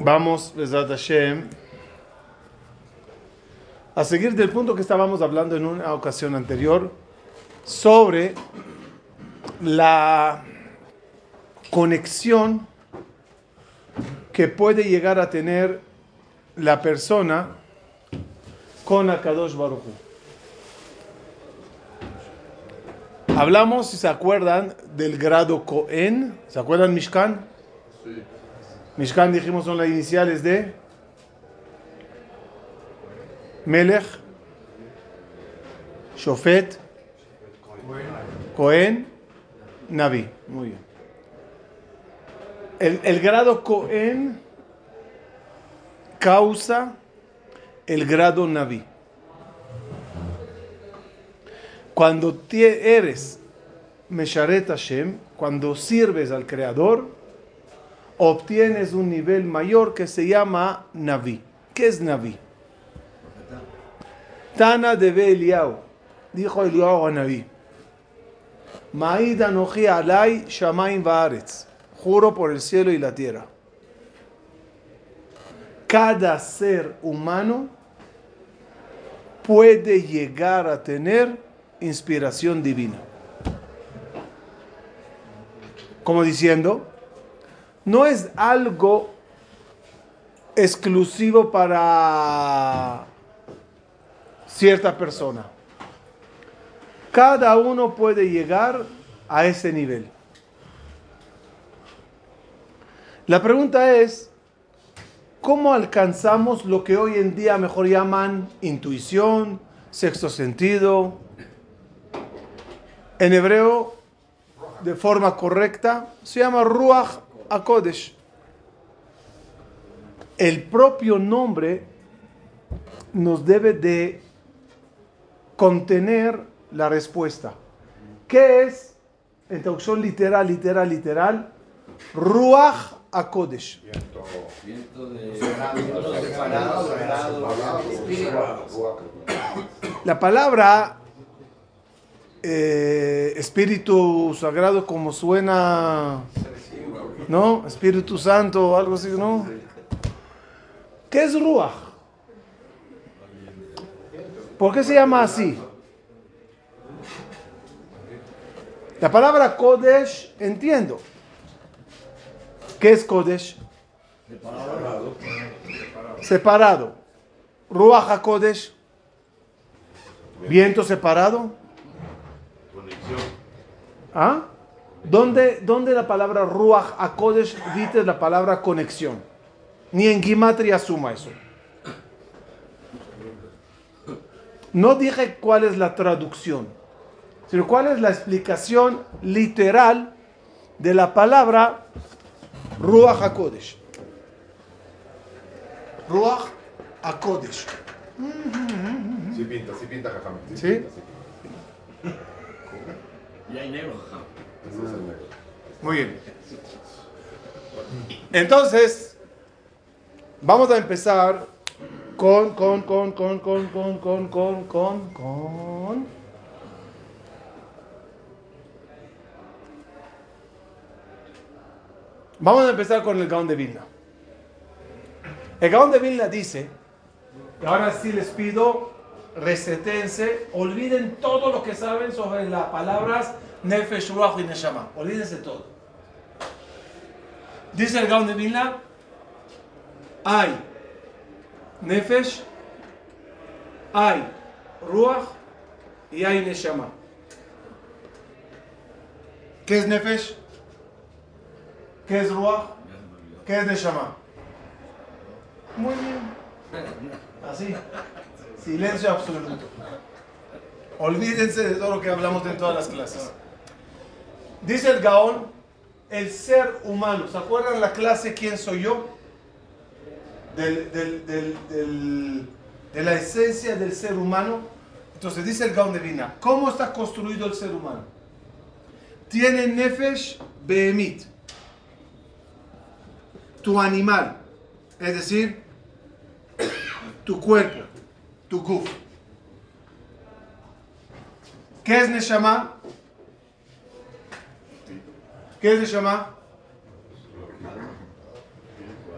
Vamos, Besat Hashem, a seguir del punto que estábamos hablando en una ocasión anterior sobre la conexión que puede llegar a tener la persona con Akadosh Baruch Hu. Hablamos, si se acuerdan, del grado Cohen. ¿Se acuerdan Mishkan? Sí. Mishkan dijimos son las iniciales de Melech, Shofet, Cohen, Naví. Muy bien. El, grado Cohen causa el grado Naví. Cuando eres Mesharet Hashem, cuando sirves al Creador, obtienes un nivel mayor que se llama Naví. ¿Qué es Naví? Tana de Eliyahu, dijo Eliyahu a Naví. Ma'id anoji alay shamaim va'aretz. Juro por el cielo y la tierra. Cada ser humano puede llegar a tener inspiración divina. Como diciendo, no es algo exclusivo para cierta persona. Cada uno puede llegar a ese nivel. La pregunta es, ¿cómo alcanzamos lo que hoy en día mejor llaman intuición, sexto sentido? En hebreo, de forma correcta, se llama Ruach HaKodesh. El propio nombre nos debe de contener la respuesta. ¿Qué es, en traducción literal, literal, literal? Ruach espíritu. La palabra eh, espíritu sagrado como suena, ¿no? Espíritu Santo o algo así, ¿no? ¿Qué es Ruach? ¿Por qué se llama así? La palabra Kodesh, entiendo. ¿Qué es Kodesh? Separado. Ruach HaKodesh. Viento separado. Conexión. ¿Ah? ¿Dónde, dónde la palabra Ruach HaKodesh dice la palabra conexión? Ni en Gimatria suma eso. No dije cuál es la traducción, sino cuál es la explicación literal de la palabra Ruach HaKodesh. Ruach HaKodesh. Sí pinta, sí pinta, jajam. ¿Sí? pinta, pinta. Y hay negro, ajá. Muy bien. Entonces, vamos a empezar con, con, con, con, con, con, con, con, con, con. Vamos a empezar con el Gaón de Vilna. El Gaón de Vilna dice, y ahora sí les pido, resetense, olviden todo lo que saben sobre las palabras Nefesh, Ruach y Neshama. Olvídense todo. Dice el Gaón de Vilna, hay Nefesh, hay Ruach y hay Neshama. ¿Qué es Nefesh? ¿Qué es Ruach? ¿Qué es Neshama? Muy bien. Así. Silencio absoluto. Olvídense de todo lo que hablamos en todas las clases. Dice el Gaón, el ser humano. ¿Se acuerdan la clase quién soy yo? Del- del- del- de la esencia del ser humano. Entonces dice el Gaón de Vina, ¿cómo está construido el ser humano? Tiene Nefesh Behemit, tu animal, es decir, tu cuerpo, tu guf. ¿Qué es Neshama? ¿Qué es Neshama?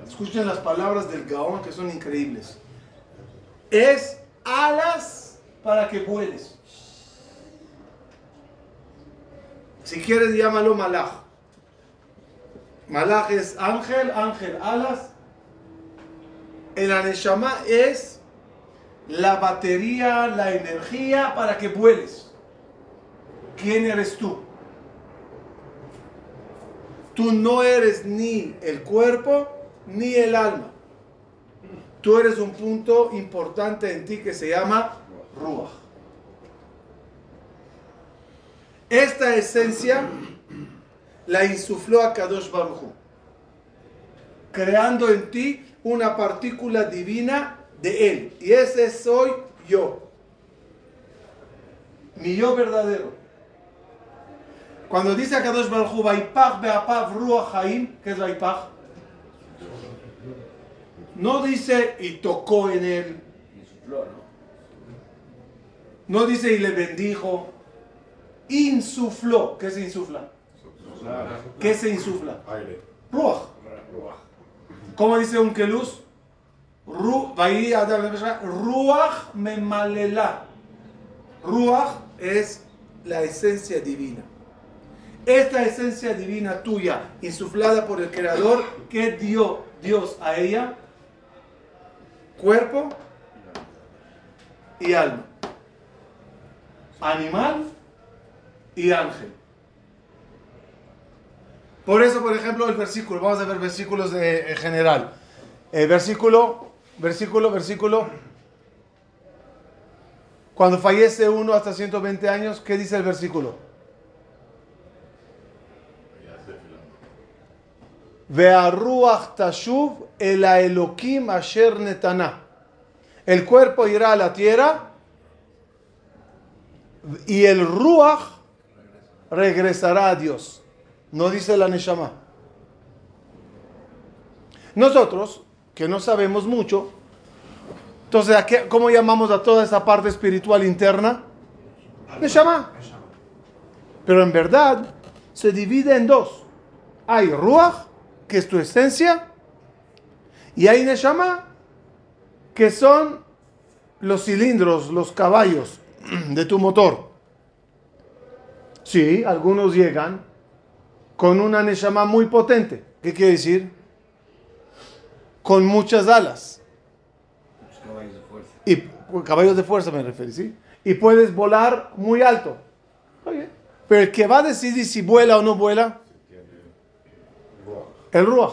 Escuchen las palabras del Gaón que son increíbles. Es alas para que vueles. Si quieres, llámalo malaj. Malaj es ángel, ángel, alas. El aneshama es la batería, la energía para que vueles. ¿Quién eres tú? Tú no eres ni el cuerpo ni el alma. Tú eres un punto importante en ti que se llama Ruach. Esta esencia la insufló a Kadosh Baruj Hu, creando en ti una partícula divina de él. Y ese soy yo. Mi yo verdadero. Cuando dice a Kadosh Baruj Vaipach be'apav ruach haim, ¿qué es Vaipach? No dice y tocó en él. ¿no? Dice y le bendijo. Insufló. ¿Qué se insufla? ¿Qué se insufla? Aire. Ruach. ¿Cómo dice un keluz? Ruach memalela. Ruach es la esencia divina. Esta esencia divina tuya, insuflada por el Creador, que dio Dios a ella? Cuerpo y alma. Animal y ángel. Por eso, por ejemplo, el versículo, vamos a ver versículos en general. Eh, versículo, versículo, versículo. Cuando fallece uno hasta 120 años, ¿qué dice el versículo? Ve'aruach tashuv el Elohim asher netana. El cuerpo irá a la tierra y el ruach regresará a Dios. No dice la Neshama. Nosotros, que no sabemos mucho, entonces, ¿a qué- ¿cómo llamamos a toda esa parte espiritual interna? Neshama. Pero en verdad se divide en dos. Hay Ruach, que es tu esencia, y hay Neshama, que son los cilindros, los caballos de tu motor. Sí, algunos llegan con una Neshama muy potente. ¿Qué quiere decir? Con muchas alas. Los caballos de fuerza. Y pues, caballos de fuerza me refiero, ¿sí? Y puedes volar muy alto. Pero el que va a decidir si vuela o no vuela. El Ruach.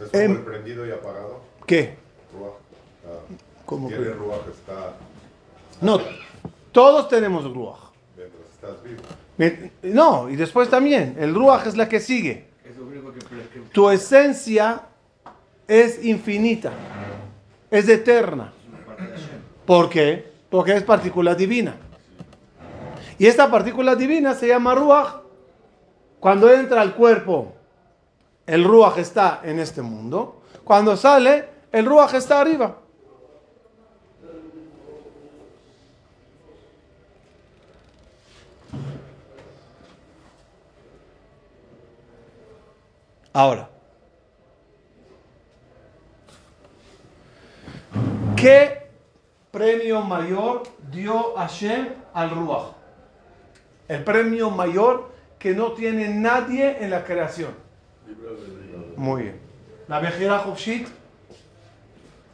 ¿Es como Em- el prendido y apagado? ¿Qué? Ruach. Ah, ¿Cómo tiene que? Ruach, está No, todos tenemos Ruach. mientras estás vivo. No, y después también, el Ruach es la que sigue. Tu esencia es infinita, es eterna. ¿Por qué? Porque es partícula divina. Y esta partícula divina se llama Ruach. Cuando entra al cuerpo, el Ruach está en este mundo. Cuando sale, el Ruach está arriba. Ahora, ¿qué premio mayor dio Hashem al Ruach? El premio mayor que no tiene nadie en la creación. Muy bien. La Bejirá Hofshit,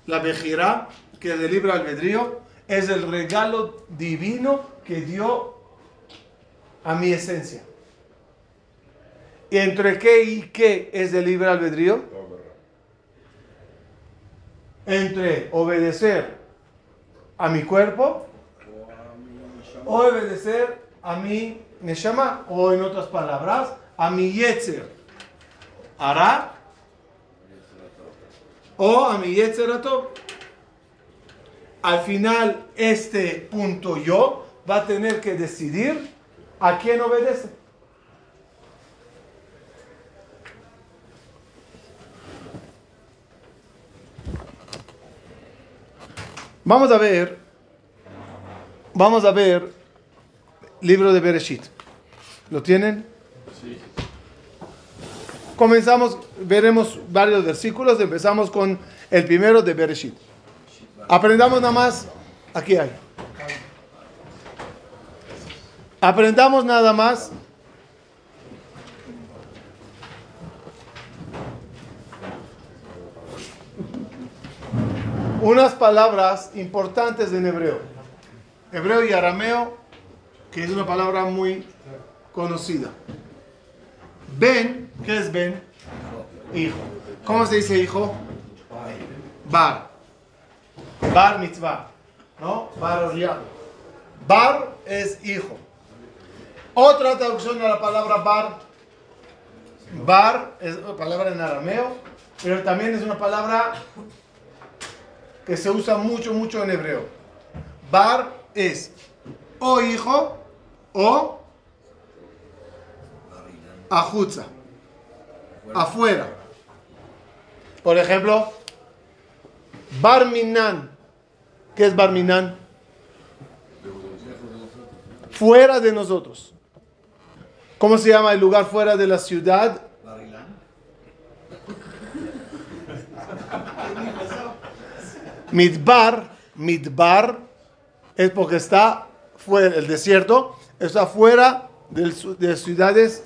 la Bejirá que de libre albedrío, es el regalo divino que dio a mi esencia. ¿Y entre qué y qué es de libre albedrío? Entre obedecer a mi cuerpo o obedecer a mi Neshama, o en otras palabras, a mi Yetzer. O a mi Yetzer. Al final, este punto yo va a tener que decidir a quién obedece. Vamos a ver, vamos a ver libro de Bereshit. ¿Lo tienen? Sí. comenzamos, veremos varios versículos. Empezamos con el primero de Bereshit. Aprendamos nada más. Aquí hay. Aprendamos nada más. Unas palabras importantes en hebreo. Hebreo y arameo, que es una palabra muy conocida. Ben, ¿qué es Ben? Hijo. ¿Cómo se dice hijo? Bar. Bar mitzvah. ¿No? Bar. Bar es hijo. Otra traducción de la palabra bar. Bar es una palabra en arameo, pero también es una palabra que se usa mucho, mucho en hebreo. Bar es o hijo o ajutza, afuera. Por ejemplo, Barminan. ¿Qué es Barminan? Fuera de nosotros. ¿Cómo se llama el lugar fuera de la ciudad? Midbar, Midbar, es porque está fuera, el desierto está fuera del su- de ciudades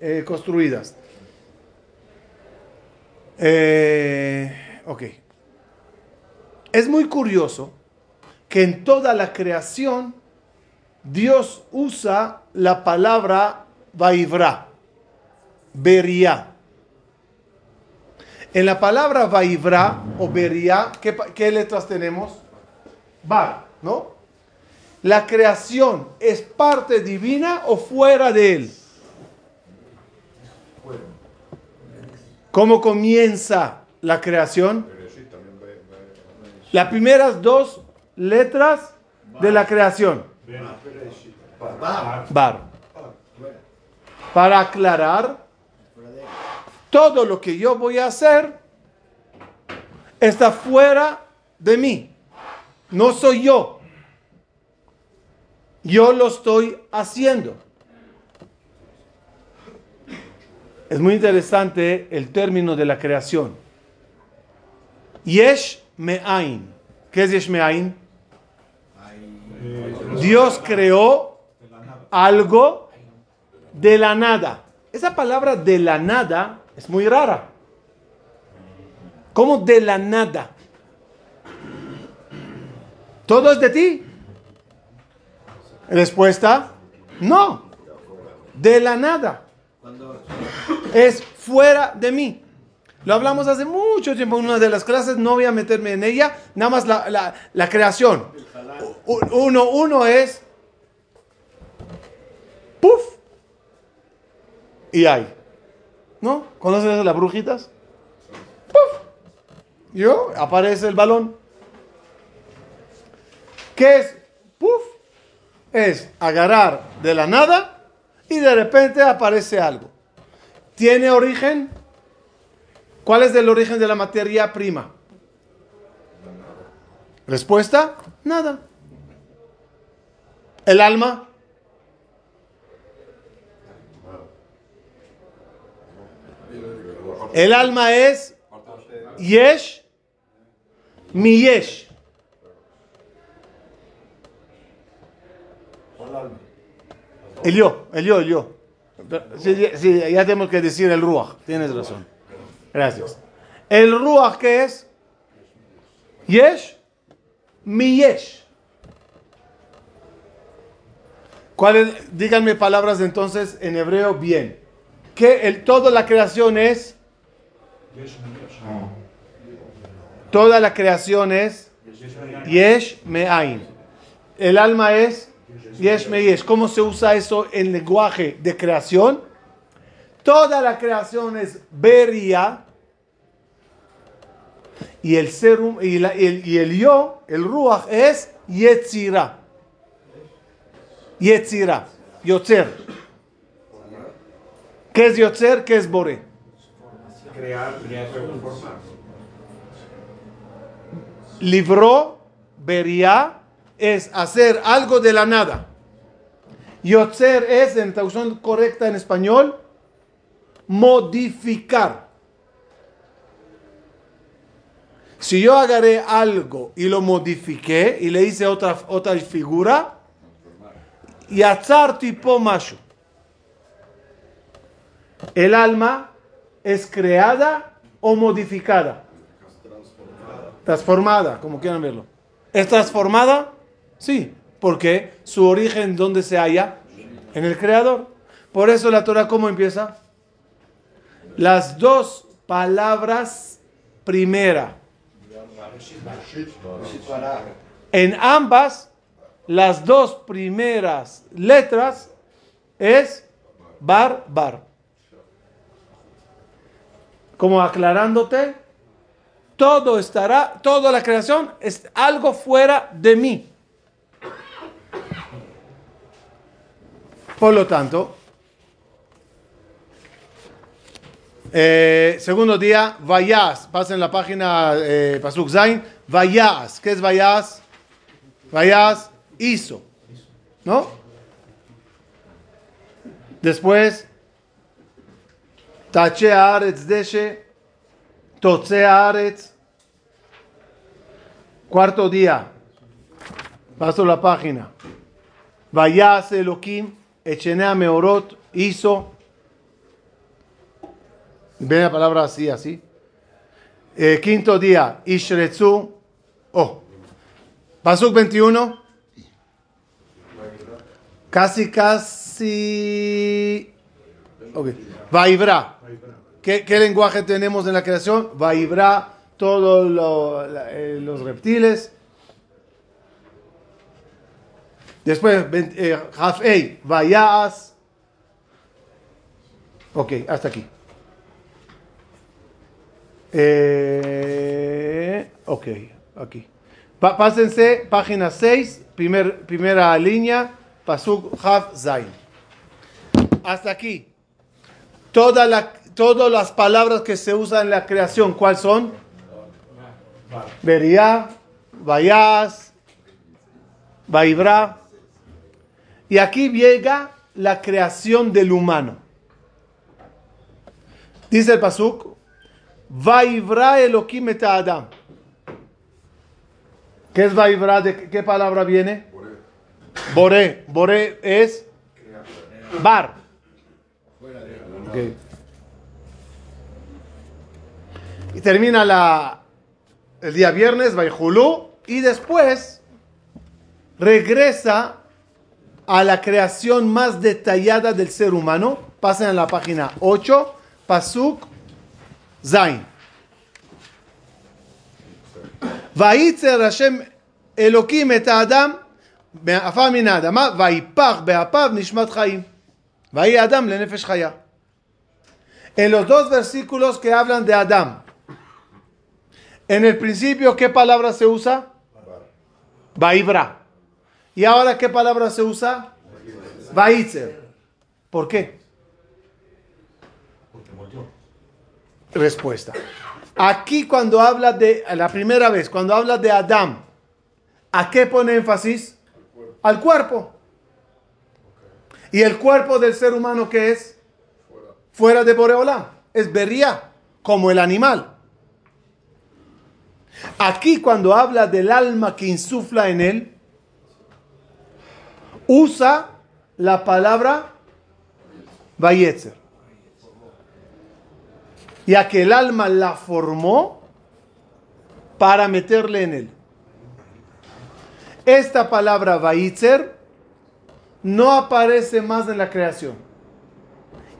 eh, construidas. Eh, ok. Es muy curioso que en toda la creación Dios usa la palabra Vaivra, Beria. En la palabra Vaivra o Beria, ¿qué, qué letras tenemos? Bar, ¿no? ¿La creación es parte divina o fuera de él? ¿Cómo comienza la creación? Las primeras dos letras de la creación. Bar. Para aclarar, todo lo que yo voy a hacer está fuera de mí. No soy yo. Yo lo estoy haciendo. Es muy interesante el término de la creación. Yesh me'ain. ¿Qué es Yesh me'ain? Dios creó algo de la nada. Esa palabra de la nada es muy rara. ¿Cómo de la nada? ¿Todo es de ti? Respuesta, no. De la nada. Es fuera de mí. Lo hablamos hace mucho tiempo en una de las clases, no voy a meterme en ella, nada más la, la- la creación. Uno, uno es, ¡puf! Y hay. ¿No? ¿Conoces las brujitas? ¡Puf! Yo, aparece el balón. ¿Qué es? ¡Puf! Es agarrar de la nada y de repente aparece algo. ¿Tiene origen? ¿Cuál es el origen de la materia prima? Respuesta, nada. ¿El alma? El alma es Yesh, mi Yesh. El yo, el yo, el yo. Sí, sí, ya tenemos que decir el Ruach. Tienes razón. Gracias. ¿El Ruach qué es? Yesh, mi Yesh. ¿Cuáles? Díganme palabras entonces en hebreo bien. Que el, toda la creación es. Toda la creación es. Yesh me'ain. El alma es. Yesh me yesh. ¿Cómo se usa eso en lenguaje de creación? Toda la creación es beria. Y el serum y, la- y el, y el yo, el ruach, es yetzira. Yetzira. Yotzer. ¿Qué es Yotzer? ¿Qué es Bore? Crear, creación, formar. Libró, beria, es hacer algo de la nada. Yotzer es, en traducción correcta en español, modificar. Si yo agarré algo y lo modifiqué y le hice otra, otra figura, Yatzar tipo macho. El alma es creada o modificada. Transformada, como quieran verlo. ¿Es transformada? Sí, porque su origen, ¿dónde se halla? En el creador. Por eso la Torah, ¿cómo empieza? Las dos palabras primera. En ambas, las dos primeras letras es bar, bar. Como aclarándote, todo estará, toda la creación es algo fuera de mí. Por lo tanto, eh, segundo día, vayas, pasen la página eh, Pasuk Zain, vayas, ¿qué es vayas? Vayas hizo, ¿no? Después, tache aretz deshe, toche aretz, cuarto día, paso la página, vayas Elohim, Echenea Meorot hizo. Ven la palabra así, así. Eh, quinto día, Ishretsu. Oh. Pasuk 21. Casi, casi. Ok. Vaibra. ¿Qué, ¿Qué lenguaje tenemos en la creación? Vaibra, todos eh, los reptiles. Después, eh, Hafei, Vayas. Ok, hasta aquí. Eh, ok, aquí. Pásense, página 6, primer, primera línea, Pasuk Haf Zain. Hasta aquí. Todas las palabras que se usan en la creación, ¿cuáles son? Beria, Vayas, Vaibra. Y aquí llega la creación del humano. Dice el Pasuk, Vaibra Elohim et Adam. ¿Qué es Vaibra? ¿De qué- palabra viene? Boré. Boré es bar. Y termina la, el día viernes, Vaihulú, y después regresa a la creación más detallada del ser humano. Pasen a la página 8, Pasuk Zain. ויצר השם אלוקים את האדם מעפר מן האדמה, ויפח באפיו נשמת חיים. ויהי אדם לנפש חיה. En los dos versículos que hablan de Adán, en el principio, ¿qué palabra se usa? Vaibra. ¿Y ahora qué palabra se usa? Vaitzer. ¿Por qué? Respuesta. Aquí cuando habla de, la primera vez, cuando habla de Adán, ¿a qué pone énfasis? Al cuerpo. ¿Y el cuerpo del ser humano qué es? Fuera de Boreolá. Es Bería, como el animal. Aquí cuando habla del alma que insufla en él, usa la palabra Vayetzer. Ya que el alma la formó para meterle en él. Esta palabra Vayetzer no aparece más en la creación.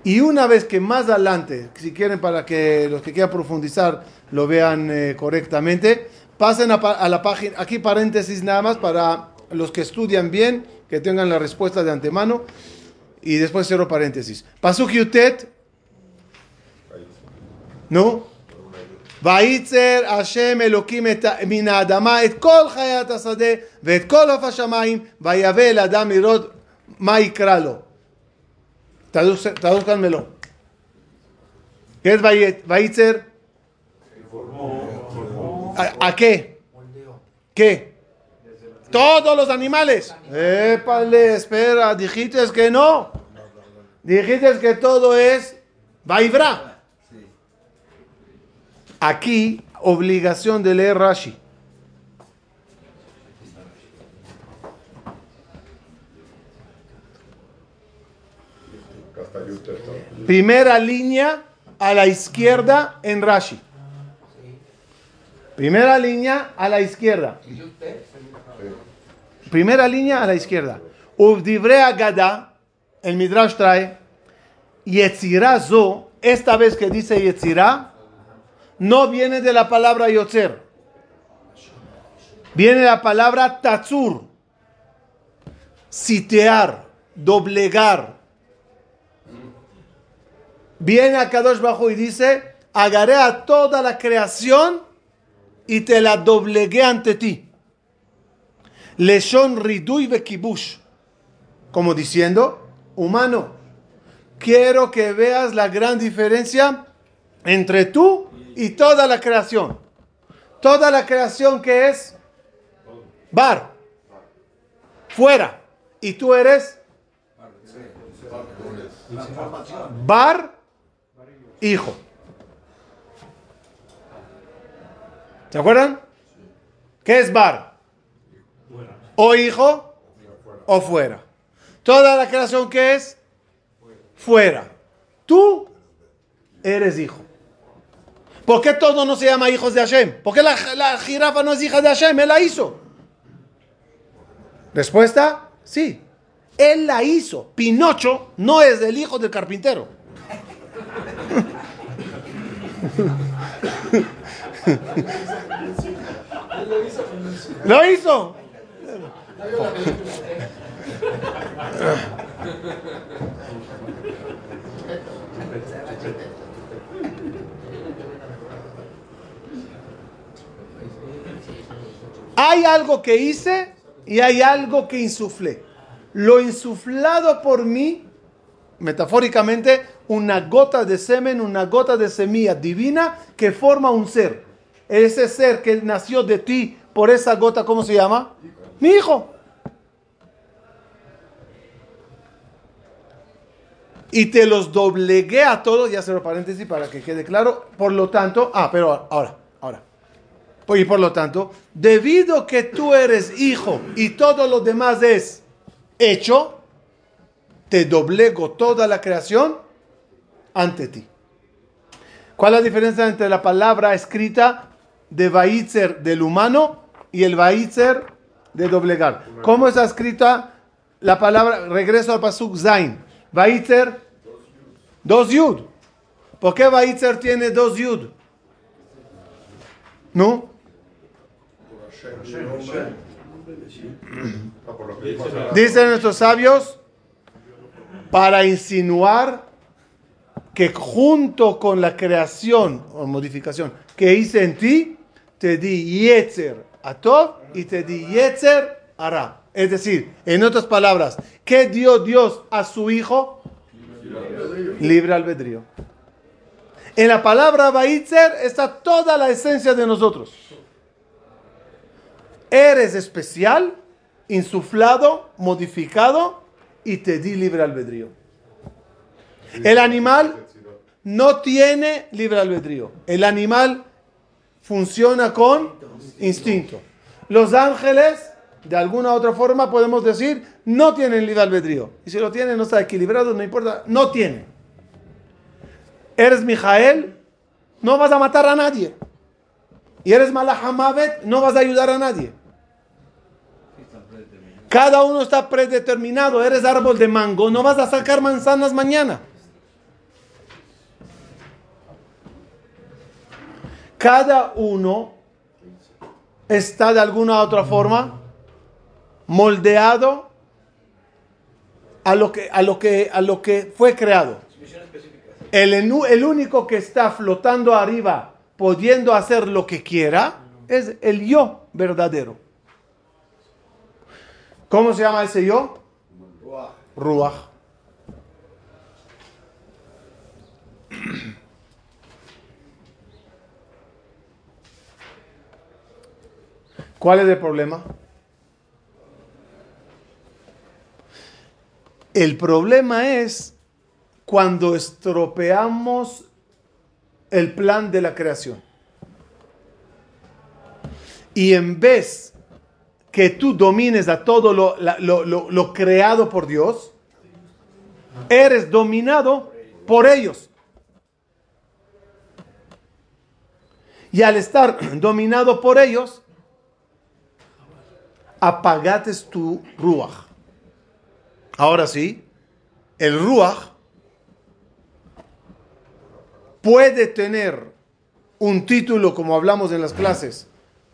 Y una vez que más adelante, si quieren para que los que quieran profundizar lo vean eh, correctamente, pasen a, a la página, aquí paréntesis nada más para los que estudian bien, que tengan la respuesta de antemano, y después cierro paréntesis. Pasuk Yutet, ¿no? ויצר השם אלוקים את, ה- מן האדמה את כל חיית השדה ואת כל עוף השמיים ויבא אל אדם לראות מה יקרא לו. Traduce- Tradúzcanmelo. ¿Qué es Vayet- Vayitzer? ¿A, a qué? ¿Qué? Todos los animales. Épale, espera, dijiste que no. Dijiste que todo es Vaibra. Aquí, obligación de leer Rashi. Primera línea a la izquierda en Rashi. Primera línea a la izquierda. Primera línea a la izquierda. Uvdibre Agada, el Midrash trae, Yetzirah zo, esta vez que dice Yetzirah, no viene de la palabra Yotzer. Viene la palabra Tatsur. Sitear, doblegar. Viene a Kadosh Bajo y dice, agarré a toda la creación y te la doblegué ante ti. Leshon ridui bekibush. Como diciendo, humano, quiero que veas la gran diferencia entre tú y toda la creación. Toda la creación que es bar, fuera. Y tú eres bar, hijo. ¿Se acuerdan? ¿Qué es bar? O hijo o fuera. Toda la creación que es fuera. Tú eres hijo. ¿Por qué todo no se llama hijos de Hashem? ¿Por qué la, la jirafa no es hija de Hashem? Él la hizo. Respuesta, sí. Él la hizo. Pinocho no es del hijo del carpintero. Lo hizo. Hay algo que hice y hay algo que insuflé. Lo insuflado por mí, metafóricamente, una gota de semen, una gota de semilla divina que forma un ser. Ese ser que nació de ti por esa gota, ¿cómo se llama? Mi hijo. Y te los doblegué a todos, ya cierro paréntesis para que quede claro. Por lo tanto, ah, pero ahora, ahora. Y por lo tanto, debido que tú eres hijo y todo lo demás es hecho, te doblego toda la creación ante ti. ¿Cuál es la diferencia entre la palabra escrita de Baitzer del humano y el Baitzer de doblegar? ¿Cómo está escrita la palabra? Regreso al Pasuk Zain. Baitzer, dos yud. ¿Por qué Baitzer tiene dos yud? ¿No? Dicen nuestros sabios para insinuar que junto con la creación o modificación que hice en ti, te di Yetzer a Tov y te di Yetzer a Ra. Es decir, en otras palabras, ¿qué dio Dios a su hijo? Libre albedrío. En la palabra Baitzer está toda la esencia de nosotros. Eres especial, insuflado, modificado y te di libre albedrío. El animal no tiene libre albedrío. El animal funciona con instinto. Los ángeles, de alguna u otra forma, podemos decir, no tienen libre albedrío. Y si lo tienen, no está equilibrado, no importa, no tiene. Eres Mijael, no vas a matar a nadie. Y eres Malahamavet, no vas a ayudar a nadie. Cada uno está predeterminado. Eres árbol de mango, no vas a sacar manzanas mañana. Cada uno está de alguna u otra forma moldeado a lo que, a lo que, a lo que fue creado. El, el único que está flotando arriba, pudiendo hacer lo que quiera, es el yo verdadero. ¿Cómo se llama ese yo? Ruach. ¿Cuál es el problema? El problema es cuando estropeamos el plan de la creación. Y en vez que tú domines a todo lo, lo- lo- lo creado por Dios, eres dominado por ellos. Y al estar dominado por ellos, apagates tu ruach. Ahora sí, el ruach puede tener un título, como hablamos en las clases,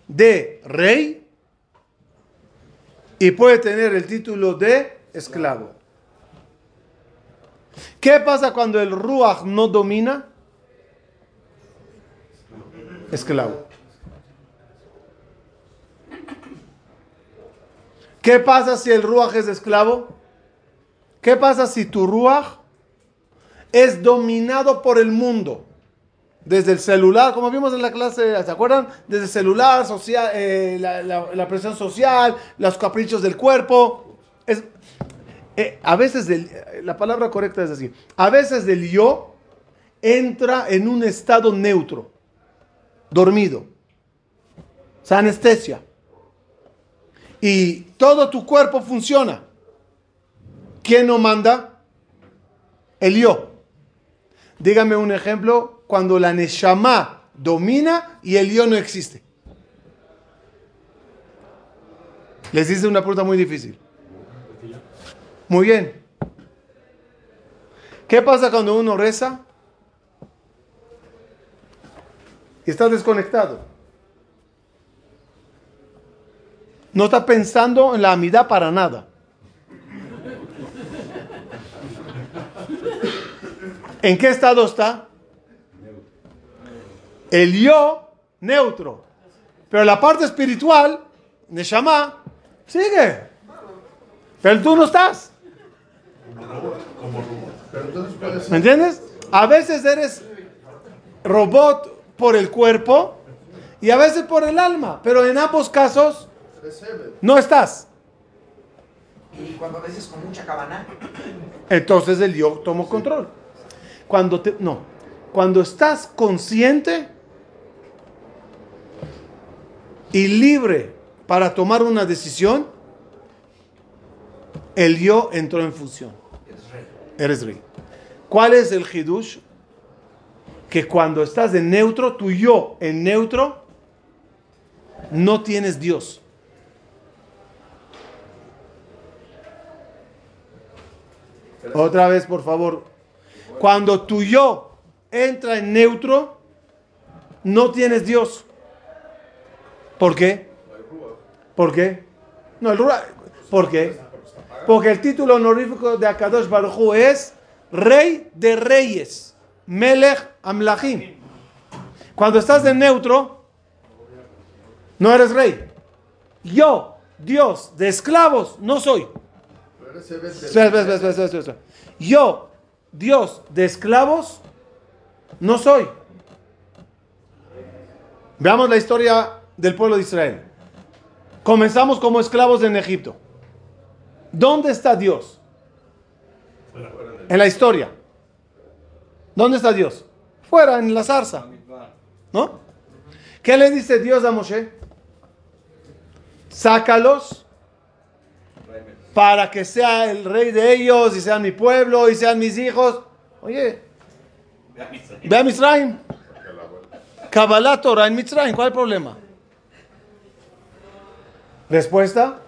de rey y puede tener el título de esclavo. ¿Qué pasa cuando el ruach no domina? Esclavo. ¿Qué pasa si el ruach es esclavo? ¿Qué pasa si tu ruach es dominado por el mundo? Desde el celular, como vimos en la clase, ¿se acuerdan? Desde el celular, social, eh, la, presión social, los caprichos del cuerpo. Eh, a veces, el- la palabra correcta es así, a veces el yo entra en un estado neutro, dormido, o sea, anestesia. Y todo tu cuerpo funciona. ¿Quién no manda? El yo. Dígame un ejemplo cuando la Neshama domina y el yo no existe. Les hice una pregunta muy difícil. Muy bien. ¿Qué pasa cuando uno reza y está desconectado? No está pensando en la amidad para nada. ¿En qué estado está? El yo neutro. Pero la parte espiritual, Neshama, sigue. Pero tú no estás. Pero entonces, ¿cuál es ¿Me entiendes? A veces eres robot por el cuerpo y a veces por el alma. Pero en ambos casos. No estás. Y cuando dices con mucha cabana, Entonces el yo tomó control. Cuando te, no, cuando estás consciente y libre para tomar una decisión, el yo entró en función. eres rey. Eres rey. ¿Cuál es el hidush? Que cuando estás en neutro, tu yo en neutro, no tienes Dios. Otra vez, por favor. Cuando tu yo entra en neutro, no tienes Dios. ¿Por qué? ¿Por qué? No, el Ruach- ¿Por qué? Porque el título honorífico de Akadosh Baruj Hu es Rey de Reyes, Melech Amlachim. Cuando estás en neutro, no eres rey. Yo, Dios, de esclavos, no soy. Yo, Dios de esclavos, no soy. Veamos la historia del pueblo de Israel. Comenzamos como esclavos en Egipto. ¿Dónde está Dios? En la historia. ¿Dónde está Dios? Fuera, en la zarza. ¿No? ¿Qué le dice Dios a Moshe? Sácalos para que sea el rey de ellos y sean mi pueblo y sean mis hijos. Oye, ve a Mitzrayim. Kabbalah Torah en Mitzrayim, ¿cuál es el problema? Respuesta,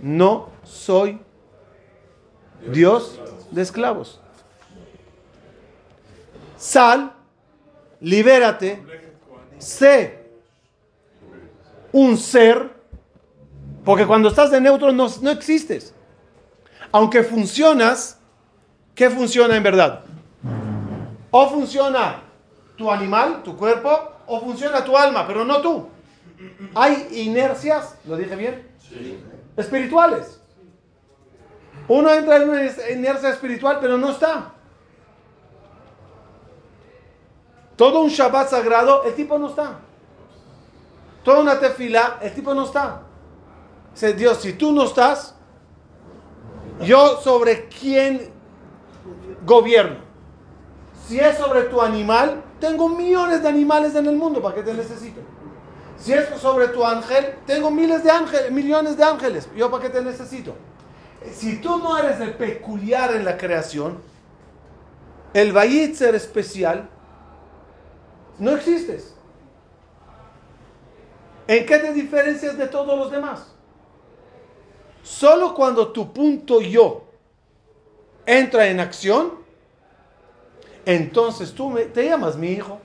no soy Dios de esclavos. Sal, libérate, sé un ser, porque cuando estás de neutro no, no existes. Aunque funcionas, ¿qué funciona en verdad? O funciona tu animal, tu cuerpo, o funciona tu alma, pero no tú. Hay inercias, ¿lo dije bien? Espirituales. Uno entra en una inercia espiritual, pero no está. Todo un Shabbat sagrado, el tipo no está. Toda una tefila, el tipo no está. Dice Dios, si tú no estás, yo sobre quién gobierno. Si es sobre tu animal, tengo millones de animales en el mundo, ¿para qué te necesito? Si es sobre tu ángel, tengo miles de ángeles, millones de ángeles, ¿yo para qué te necesito? Si tú no eres el peculiar en la creación, el ser especial, no existes. ¿En qué te diferencias de todos los demás? Solo cuando tu punto yo entra en acción, entonces tú me, te llamas mi hijo.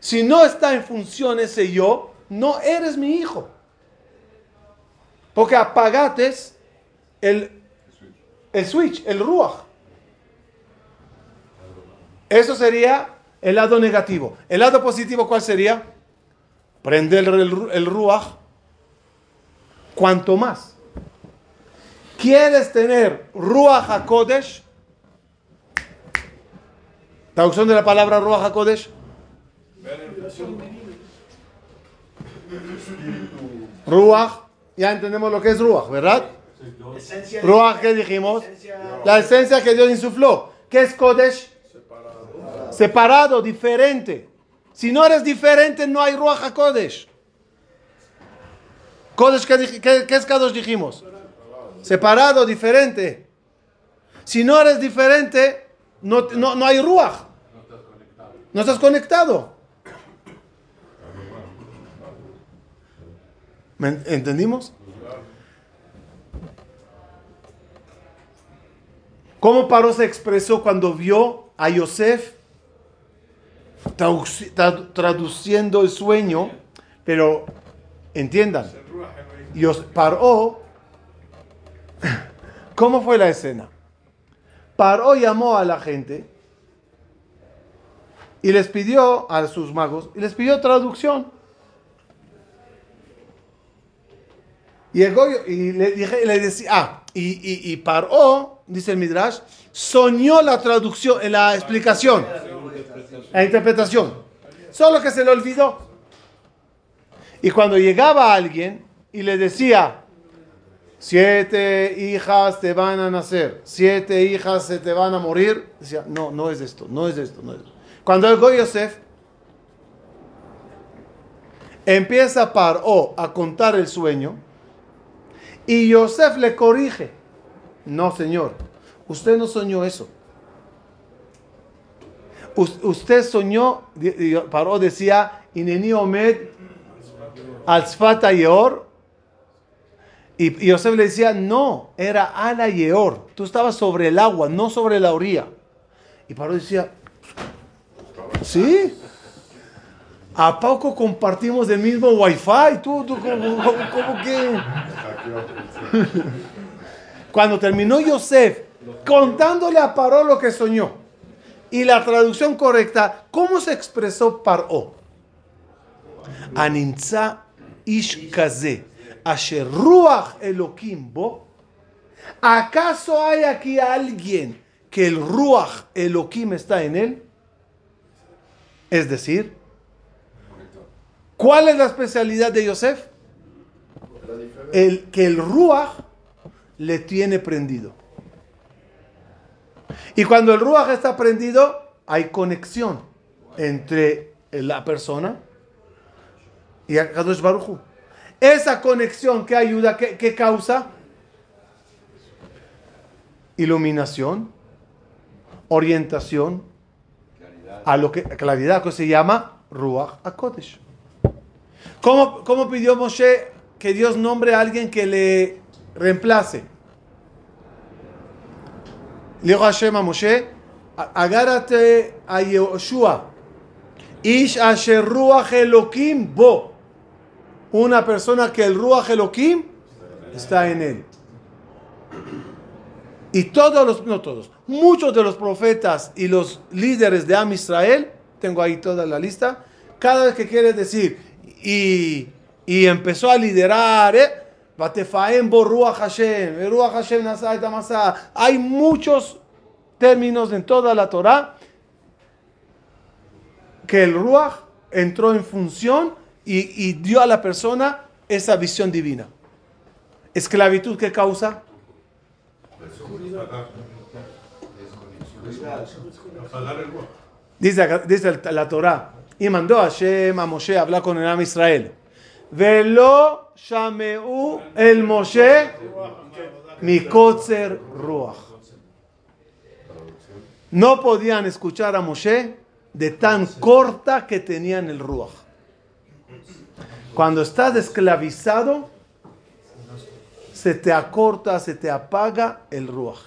Si no está en función ese yo, no eres mi hijo. Porque apagates el, el switch, el ruach. Eso sería el lado negativo. El lado positivo, ¿cuál sería? Prender el, el ruach. Cuanto más quieres tener ruach hakodesh, traducción de la palabra ruach hakodesh, ruach, ya entendemos lo que es ruach, ¿verdad? Ruach, ¿qué dijimos? La esencia que Dios insufló. ¿Qué es kodesh? separado, diferente. Si no eres diferente, no hay Ruach HaKodesh. Kodesh, ¿qué, es Kadosh dijimos? Separado, diferente. Si no eres diferente, no, no, hay Ruach. No estás conectado. ¿Entendimos? ¿Cómo Paro se expresó cuando vio a Yosef traduciendo el sueño, pero entiendan, Dios paró. ¿Cómo fue la escena? Paró, llamó a la gente y les pidió a sus magos y les pidió traducción. Y, y le, dije, le decía, ah, y, y, paró, dice el Midrash, soñó la traducción, la explicación la interpretación. Solo que se le olvidó. Y cuando llegaba alguien y le decía, siete hijas te van a nacer, siete hijas se te van a morir, decía, no, no es esto, no es esto, no es esto. Cuando llegó Yosef, empieza Paró a contar el sueño y Yosef le corrige. No, señor, usted no soñó eso usted soñó, Paró decía, Ineni Omed al Sfata Yeor. Y, Yosef le decía, no, era Ala Yeor. Tú estabas sobre el agua, no sobre la orilla. Y Paró decía, ¿sí? ¿A poco compartimos el mismo wifi? ¿Tú, tú cómo que? Cuando terminó Yosef contándole a Paró lo que soñó y la traducción correcta, ¿cómo se expresó Paró? Aninza ish kaze, asher ruach elokim bo. ¿Acaso hay aquí alguien que el ruach elokim está en él? Es decir, ¿cuál es la especialidad de Yosef? El que el ruach le tiene prendido. Y cuando el Ruach está prendido, hay conexión entre la persona y Kadosh Baruj Esa conexión que ayuda, que, causa iluminación, orientación, a lo que claridad que se llama Ruach HaKodesh. ¿Cómo, ¿Cómo pidió Moshe que Dios nombre a alguien que le reemplace? Le dijo Hashem a Moshe, agárrate a Yoshua. Ish asher ruach elokim bo. Una persona que el ruach elokim está en él. Y todos los, no todos, muchos de los profetas y los líderes de Am Israel, tengo ahí toda la lista, cada vez que quiere decir, y, y empezó a liderar, ¿eh? Hay muchos términos en toda la Torah que el Ruach entró en función y, dio a la persona esa visión divina. Esclavitud que causa. Dice, la Torah. Y mandó a Hashem a Moshe a hablar con el Am Israel. Velo shameu el Moshe mikotzer ruach. No podían escuchar a Moshe de tan corta que tenían el ruach. Cuando estás esclavizado, se te acorta, se te apaga el ruach.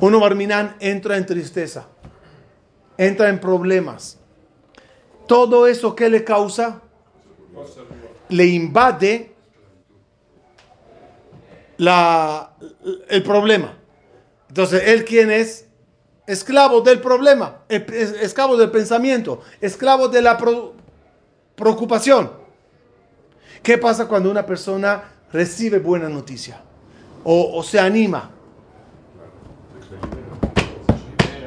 Uno Barminan entra en tristeza, entra en problemas. Todo eso que le causa, le invade la, el problema. Entonces, ¿él quién es? Esclavo del problema, es- es- esclavo del pensamiento, esclavo de la preocupación. ¿Qué pasa cuando una persona recibe buena noticia o, se anima?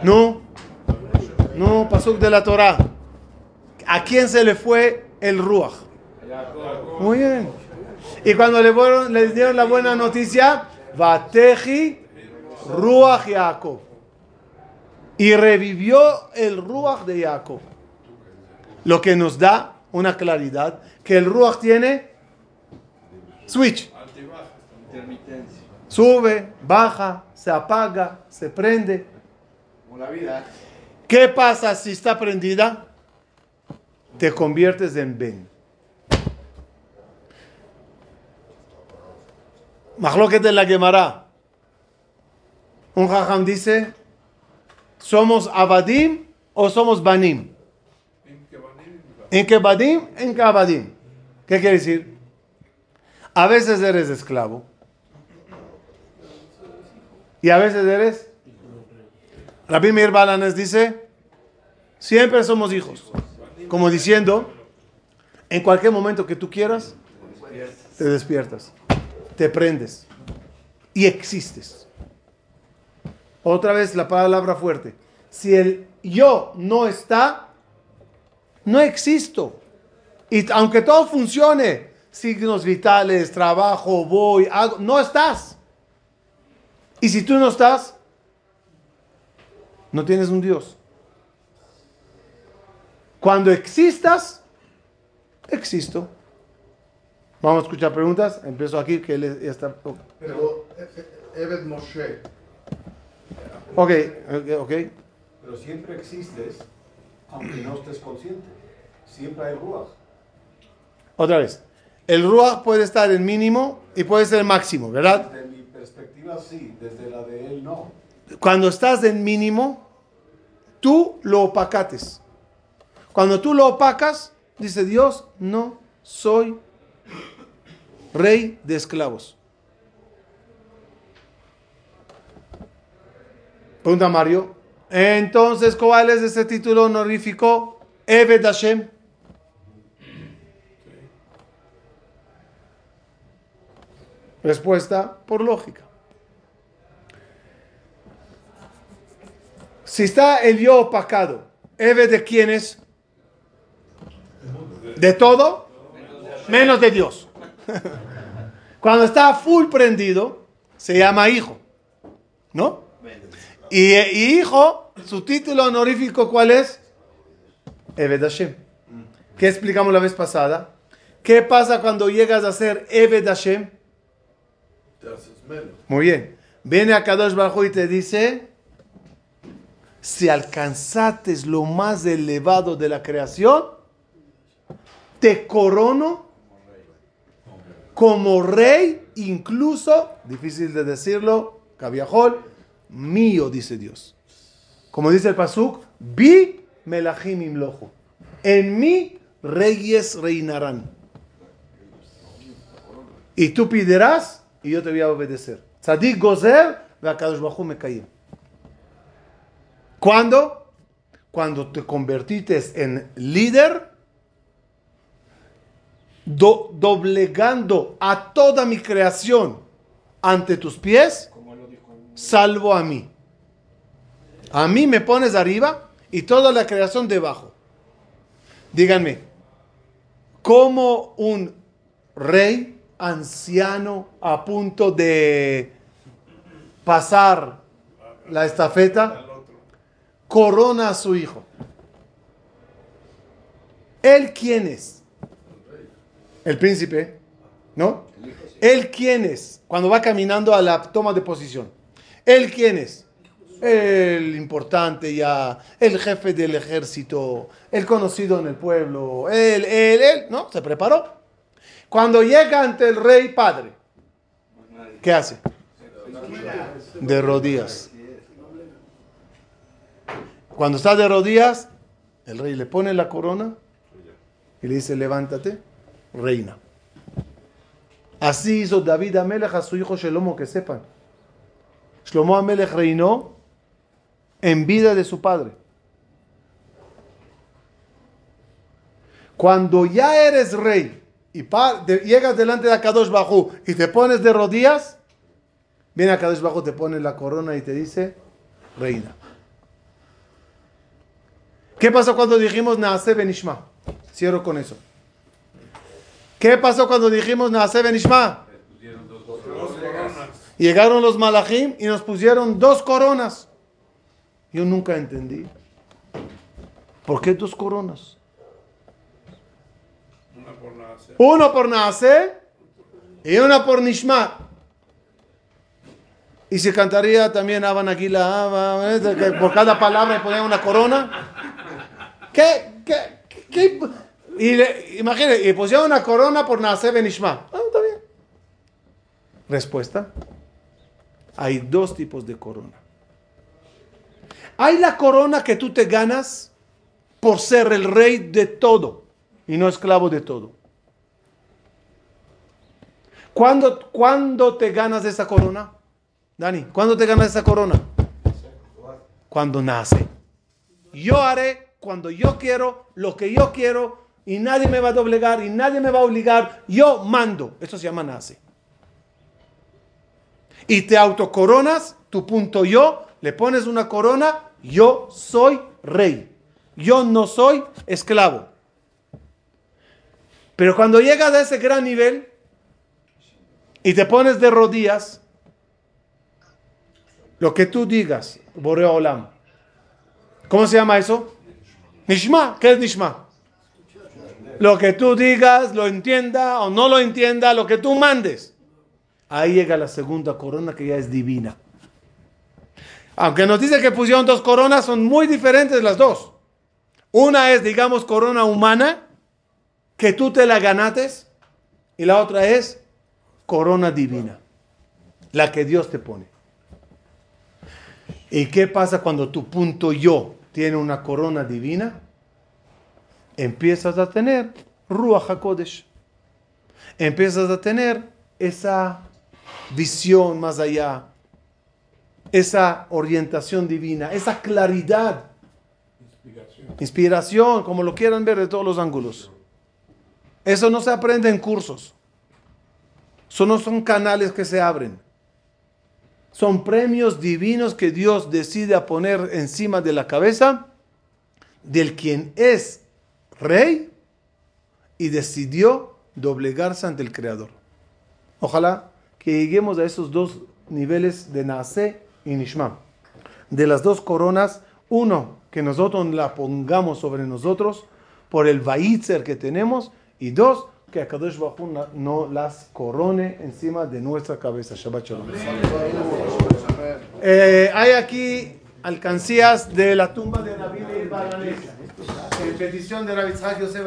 No, no, pasó de la Torah. ¿A quién se le fue el Ruach? Muy bien. Y cuando le dieron la buena noticia, Vateji Ruach Jacob. Y revivió el Ruach de Jacob. Lo que nos da una claridad que el Ruach tiene switch. Sube, baja, se apaga, se prende. ¿Qué pasa si está prendida? Te conviertes en Ben. Mahloket de la Gemara. Un jajam dice, ¿somos abadim o somos banim? ¿En qué badim? En qué abadim. ¿Qué quiere decir? A veces eres esclavo. Y a veces eres Rabbi Meir Balanes dice, siempre somos hijos. Como diciendo, en cualquier momento que tú quieras, te despiertas, te prendes y existes. Otra vez la palabra fuerte. Si el yo no está, no existo. Y aunque todo funcione, signos vitales, trabajo, voy, hago, no estás. Y si tú no estás, no tienes un Dios. Cuando existas, existo. Vamos a escuchar preguntas. Empiezo aquí, que él está. Pero eh, eh, Eved Moshe, Ok, ok, ok. Pero siempre existes, aunque no estés consciente. Siempre hay ruas. Otra vez. El Ruach puede estar en mínimo y puede ser máximo, ¿verdad? Desde mi perspectiva sí, desde la de él no. Cuando estás en mínimo, tú lo opacates. Cuando tú lo opacas, dice Dios, no soy rey de esclavos. Pregunta Mario. Entonces, ¿cuál es ese título honorífico? Eved Hashem. Respuesta por lógica. Si está el yo opacado, ¿Eve de quién es? ¿De todo? Menos de Dios. Cuando está full prendido, se llama hijo. ¿No? Y, y hijo, su título honorífico, ¿cuál es? Eved Hashem. ¿Qué explicamos la vez pasada? ¿Qué pasa cuando llegas a ser Eved Hashem? te haces menos. Muy bien. Viene a Kadosh Hu y te dice, si alcanzates lo más elevado de la creación, te corono como rey, incluso, difícil de decirlo, Cabiajol, mío, dice Dios. Como dice el Pasuk, vi melachim imloju. En mí reyes reinarán. Y tú piderás y yo te voy a obedecer. Tzadik gozer, Hu mekayim. ¿Cuándo? Cuando te convertiste en líder, do- doblegando a toda mi creación ante tus pies, salvo a mí. A mí me pones arriba y toda la creación debajo. Díganme, ¿cómo un rey anciano a punto de pasar la estafeta, corona a su hijo. ¿Él quién es? El príncipe, ¿no? ¿Él quién es? Cuando va caminando a la toma de posición. ¿Él quién es? El importante ya, el jefe del ejército, el conocido en el pueblo, él, él, él, ¿no? Se preparó. Cuando llega ante el rey padre, ¿qué hace? De rodillas. Cuando está de rodillas, el rey le pone la corona y le dice, levántate, reina. Así hizo David Amelech a su hijo Shelomo, que sepan. Shlomo Amelech reinó en vida de su padre. Cuando ya eres rey y llegas delante de Akadosh Bajú y te pones de rodillas, viene Akadosh Bajú, te pone la corona y te dice, reina. ¿Qué pasó cuando dijimos Naase Benishma? Cierro con eso. ¿Qué pasó cuando dijimos Naase Benishma? Llegaron los malachim y nos pusieron dos coronas. Yo nunca entendí. ¿Por qué dos coronas? Una por nacer. Uno por Naase y una por Nishma. Y se cantaría también Aban Aguila, Aba, ¿eh? que por cada palabra ponían una corona. ¿Qué? ¿Qué? qué? Y le, imagínate, y pusieron una corona por Naase Benishma. Ah, está bien. Respuesta. Hay dos tipos de corona. Hay la corona que tú te ganas por ser el rey de todo y no esclavo de todo. ¿Cuándo, ¿Cuándo te ganas esa corona? Dani, ¿cuándo te ganas esa corona? Cuando nace. Yo haré cuando yo quiero, lo que yo quiero, y nadie me va a doblegar, y nadie me va a obligar. Yo mando. Eso se llama nace. Y te autocoronas, tu punto yo, le pones una corona, yo soy rey. Yo no soy esclavo. Pero cuando llegas a ese gran nivel y te pones de rodillas, lo que tú digas, Boreo Olam. ¿Cómo se llama eso? Nishma. ¿Qué es Nishma? Lo que tú digas, lo entienda o no lo entienda, lo que tú mandes. Ahí llega la segunda corona que ya es divina. Aunque nos dice que pusieron dos coronas, son muy diferentes las dos. Una es, digamos, corona humana, que tú te la ganates, y la otra es corona divina, la que Dios te pone. ¿Y qué pasa cuando tu punto yo tiene una corona divina? Empiezas a tener Ruach HaKodesh. Empiezas a tener esa visión más allá, esa orientación divina, esa claridad, inspiración, como lo quieran ver de todos los ángulos. Eso no se aprende en cursos. Eso no son canales que se abren. Son premios divinos que Dios decide poner encima de la cabeza del quien es rey y decidió doblegarse ante el Creador. Ojalá que lleguemos a esos dos niveles de Naase y Nishma. De las dos coronas, uno, que nosotros la pongamos sobre nosotros por el Vaitzer que tenemos, y dos, que Akadosh Hu no- las corone encima de nuestra cabeza. Shabbat Shalom. Eh, hay aquí alcancías de la tumba de Rabbi Meir Baranés. En petición de Rabbi Yosef